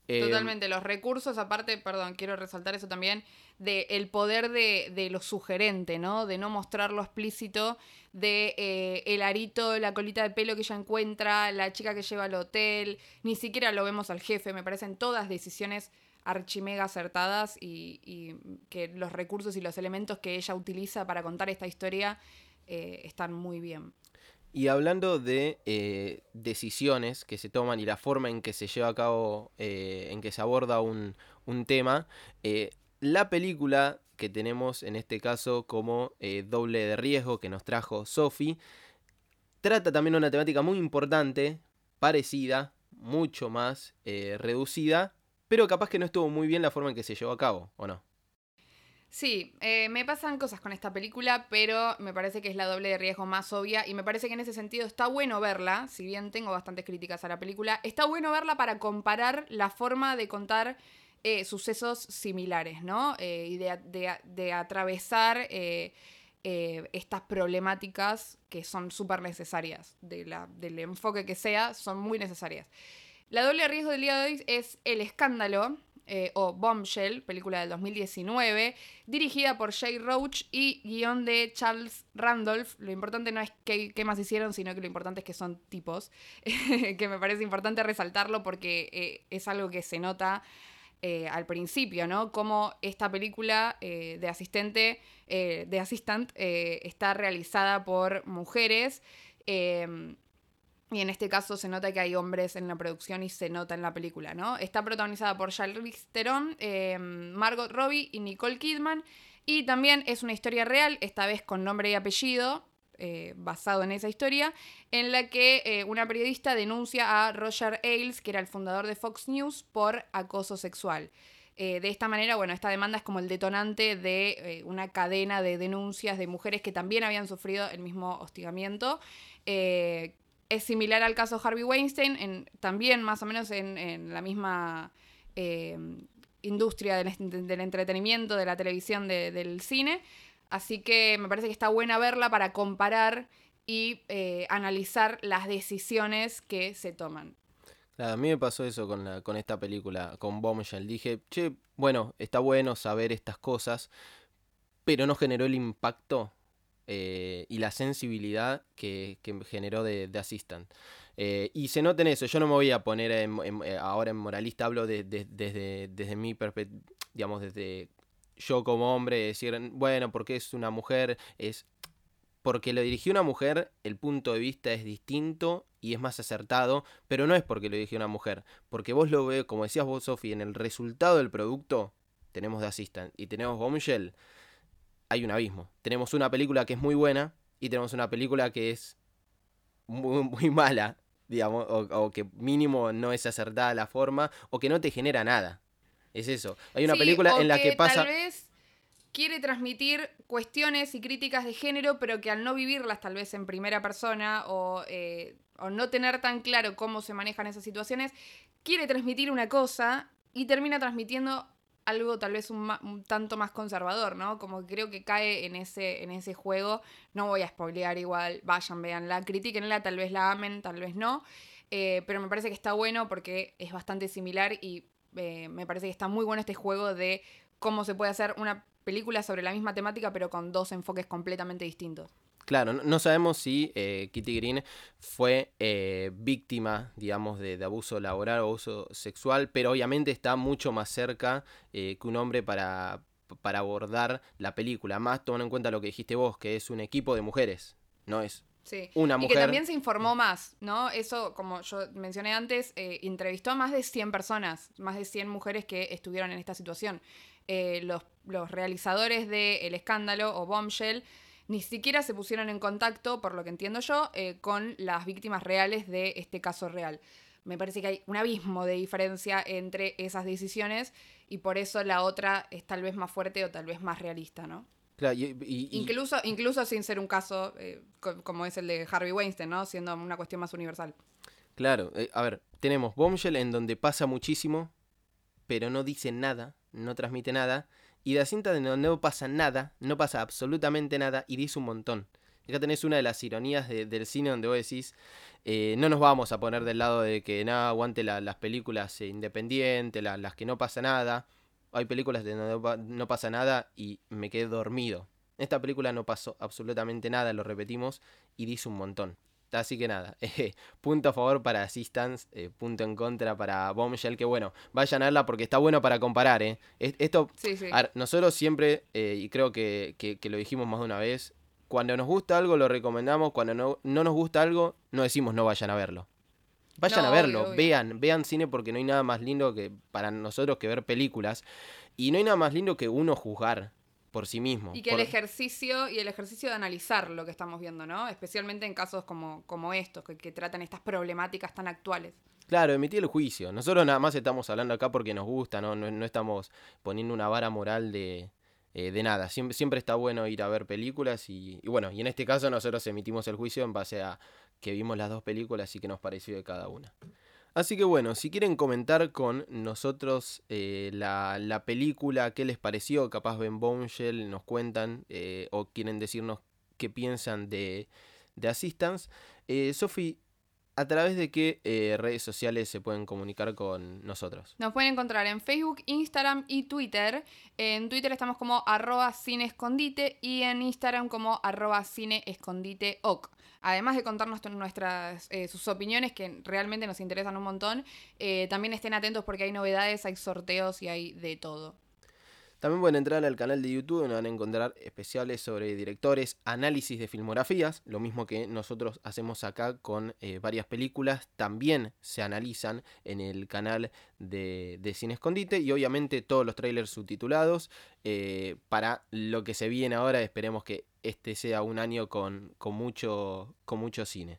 Em, Totalmente, los recursos, aparte, perdón, quiero resaltar eso también, de el poder de, de lo sugerente, ¿no? De no mostrarlo explícito, de eh, el arito, la colita de pelo que ella encuentra, la chica que lleva al hotel, ni siquiera lo vemos al jefe, me parecen todas decisiones archimega acertadas y, y que los recursos y los elementos que ella utiliza para contar esta historia eh, están muy bien. Y hablando de eh, decisiones que se toman y la forma en que se lleva a cabo, eh, en que se aborda un, tema, eh, la película que tenemos en este caso como doble de riesgo que nos trajo Sophie, trata también una temática muy importante, parecida, mucho más reducida, pero capaz que no estuvo muy bien la forma en que se llevó a cabo, ¿o no? Sí, eh, me pasan cosas con esta película, pero me parece que es la doble de riesgo más obvia y me parece que en ese sentido está bueno verla, si bien tengo bastantes críticas a la película, está bueno verla para comparar la forma de contar eh, sucesos similares, ¿no? Eh, y de, atravesar estas problemáticas que son súper necesarias, del enfoque que sea, son muy necesarias. La doble de riesgo del día de hoy es El Escándalo, eh, o Bombshell, película del 2019, dirigida por Jay Roach y guion de Charles Randolph. Lo importante no es qué, más hicieron, sino que lo importante es que son tipos, *laughs* que me parece importante resaltarlo porque eh, es algo que se nota eh, al principio, ¿no? Cómo esta película de asistente, de Assistant, está realizada por mujeres. Y en este caso se nota que hay hombres en la producción y se nota en la película, ¿no? Está protagonizada por Charlize Theron, em, Margot Robbie y Nicole Kidman. Y también es una historia real, esta vez con nombre y apellido, eh, basado en esa historia, en la que eh, una periodista denuncia a Roger Ailes, que era el fundador de Fox News, por acoso sexual. Eh, de esta manera, bueno, esta demanda es como el detonante de una cadena de denuncias de mujeres que también habían sufrido el mismo hostigamiento es similar al caso Harvey Weinstein, en, también más o menos en, la misma eh, industria del, entretenimiento, de la televisión, del cine. Así que me parece que está buena verla para comparar y eh, analizar las decisiones que se toman. a mí me pasó eso con, con esta película, con Bombshell. Dije, che, bueno, está bueno saber estas cosas, pero no generó el impacto eh, y la sensibilidad que, generó de, Assistant. Eh, y se nota en eso, yo no me voy a poner eh, ahora en moralista, hablo desde, desde mi perspectiva, digamos, desde yo como hombre, decir, bueno, porque es una mujer, es porque lo dirigió una mujer, el punto de vista es distinto y es más acertado, pero no es porque lo dirigió una mujer, porque vos lo ves, como decías vos, Sofi, en el resultado del producto tenemos de Assistant y tenemos Bombshell hay un abismo. Tenemos una película que es muy buena y tenemos una película que es muy, *laughs* muy mala. digamos, o, o que mínimo no es acertada la forma, o que no te genera nada. Es eso. Hay una Sí, película o en la que pasa... Tal vez quiere transmitir cuestiones y críticas de género, pero que al no vivirlas tal vez en primera persona o, eh, o no tener tan claro cómo se manejan esas situaciones, quiere transmitir una cosa y termina transmitiendo algo tal vez un, un tanto más conservador, ¿no? Como creo que cae en ese, en ese juego. No voy a spoilear igual, vayan, veanla, critiquenla, tal vez la amen, tal vez no. Eh, pero me parece que está bueno porque es bastante similar y eh, me parece que está muy bueno este juego de cómo se puede hacer una película sobre la misma temática pero con dos enfoques completamente distintos. Claro, no, no sabemos si eh, Kitty Green fue eh, víctima, digamos, de, de abuso laboral o abuso sexual, pero obviamente está mucho más cerca eh, que un hombre para, para abordar la película. Más tomando en cuenta lo que dijiste vos, que es un equipo de mujeres, no es Sí. una Y mujer. que también se informó más, ¿no? Eso, como yo mencioné antes, eh, entrevistó a más de 100 personas, más de 100 mujeres que estuvieron en esta situación. Eh, los, los realizadores de El Escándalo o Bombshell ni siquiera se pusieron en contacto, por lo que entiendo yo, eh, con las víctimas reales de este caso real. Me parece que hay un abismo de diferencia entre esas decisiones y por eso la otra es tal vez más fuerte o tal vez más realista, ¿no? Claro, y- Incluso, incluso sin ser un caso eh, co- como es el de Harvey Weinstein, ¿no? Siendo una cuestión más universal. Claro, eh, a ver, tenemos Bombshell en donde pasa muchísimo, pero no dice nada, no transmite nada. Y la cinta de donde no pasa nada, no pasa absolutamente nada y dice un montón. Acá tenés una de las ironías de- del cine donde vos decís, eh, no nos vamos a poner del lado de que nada, aguante la- las películas eh, independientes, la- las que no pasa nada. Hay películas de donde no no pasa nada y me quedé dormido. Esta película no pasó absolutamente nada, lo repetimos, y dice un montón. Así que nada, *laughs* eh, punto a favor para Assistance, eh, punto en contra para Bombshell, que bueno, vayan a verla porque está bueno para comparar, ¿eh? Es- Esto, Sí, sí. a ver, nosotros siempre, eh, y creo que, que- que lo dijimos más de una vez, cuando nos gusta algo lo recomendamos, cuando no, no nos gusta algo no decimos no vayan a verlo. Vayan No, a verlo, obvio, obvio. vean, vean cine porque no hay nada más lindo que para nosotros que ver películas. Y no hay nada más lindo que uno juzgar por sí mismo. Y que por- el ejercicio, y el ejercicio de analizar lo que estamos viendo, ¿no? Especialmente en casos como, como estos, que, que tratan estas problemáticas tan actuales. Claro, emitir el juicio. Nosotros nada más estamos hablando acá porque nos gusta, no, no, no estamos poniendo una vara moral de, eh, de nada. Siempre, siempre está bueno ir a ver películas y, y bueno, y en este caso nosotros emitimos el juicio en base a que vimos las dos películas y que nos pareció de cada una. Así que bueno, si quieren comentar con nosotros eh, la, la película, qué les pareció, capaz ven Bombshell, nos cuentan eh, o quieren decirnos qué piensan de, de Assistance. Eh, Sofi, ¿a través de qué redes sociales se pueden comunicar con nosotros? Nos pueden encontrar en Facebook, Instagram y Twitter. En Twitter estamos como arroba cineescondite y en Instagram como arroba cineesconditeoc. Además de contarnos nuestras, eh, sus opiniones que realmente nos interesan un montón, eh, también estén atentos porque hay novedades, hay sorteos y hay de todo. También pueden entrar al canal de YouTube donde van a encontrar especiales sobre directores, análisis de filmografías, lo mismo que nosotros hacemos acá con eh, varias películas, también se analizan en el canal de, de Cine Escondite y obviamente todos los trailers subtitulados eh, para lo que se viene ahora, esperemos que este sea un año con, con, mucho, con mucho cine.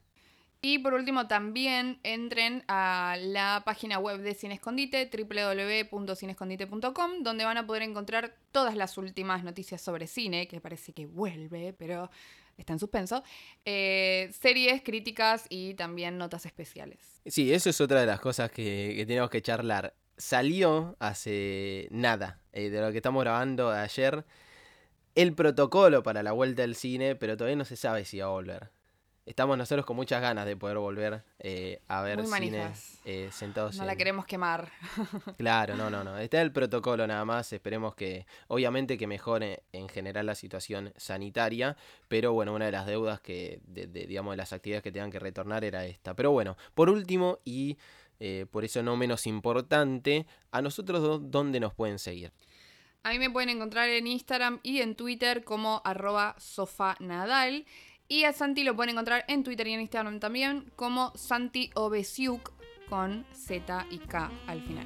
Y por último, también entren a la página web de Cine Escondite, www.cinescondite.com, donde van a poder encontrar todas las últimas noticias sobre cine, que parece que vuelve, pero está en suspenso, eh, series, críticas y también notas especiales. Sí, eso es otra de las cosas que, que tenemos que charlar. Salió hace nada eh, de lo que estamos grabando ayer el protocolo para la vuelta al cine, pero todavía no se sabe si va a volver. Estamos nosotros con muchas ganas de poder volver eh, a ver cine eh, sentados No la queremos quemar. Claro, no, no, *laughs* no. Está el protocolo nada más. Esperemos que, obviamente, que mejore en general la situación sanitaria. Pero bueno, una de las deudas que, de, de, digamos, de las actividades que tengan que retornar era esta. Pero bueno, por último, y eh, por eso no menos importante, a nosotros dos, ¿dónde nos pueden seguir? A mí me pueden encontrar en Instagram y en Twitter como arroba sofanadal. Y a Santi lo pueden encontrar en Twitter y en Instagram también como Santi Obesiuk con Z y K al final.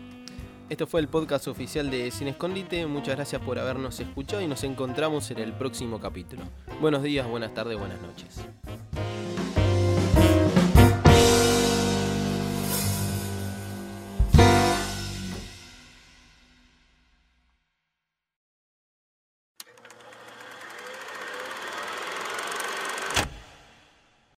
Esto fue el podcast oficial de Cine Escondite. Muchas gracias por habernos escuchado y nos encontramos en el próximo capítulo. Buenos días, buenas tardes, buenas noches.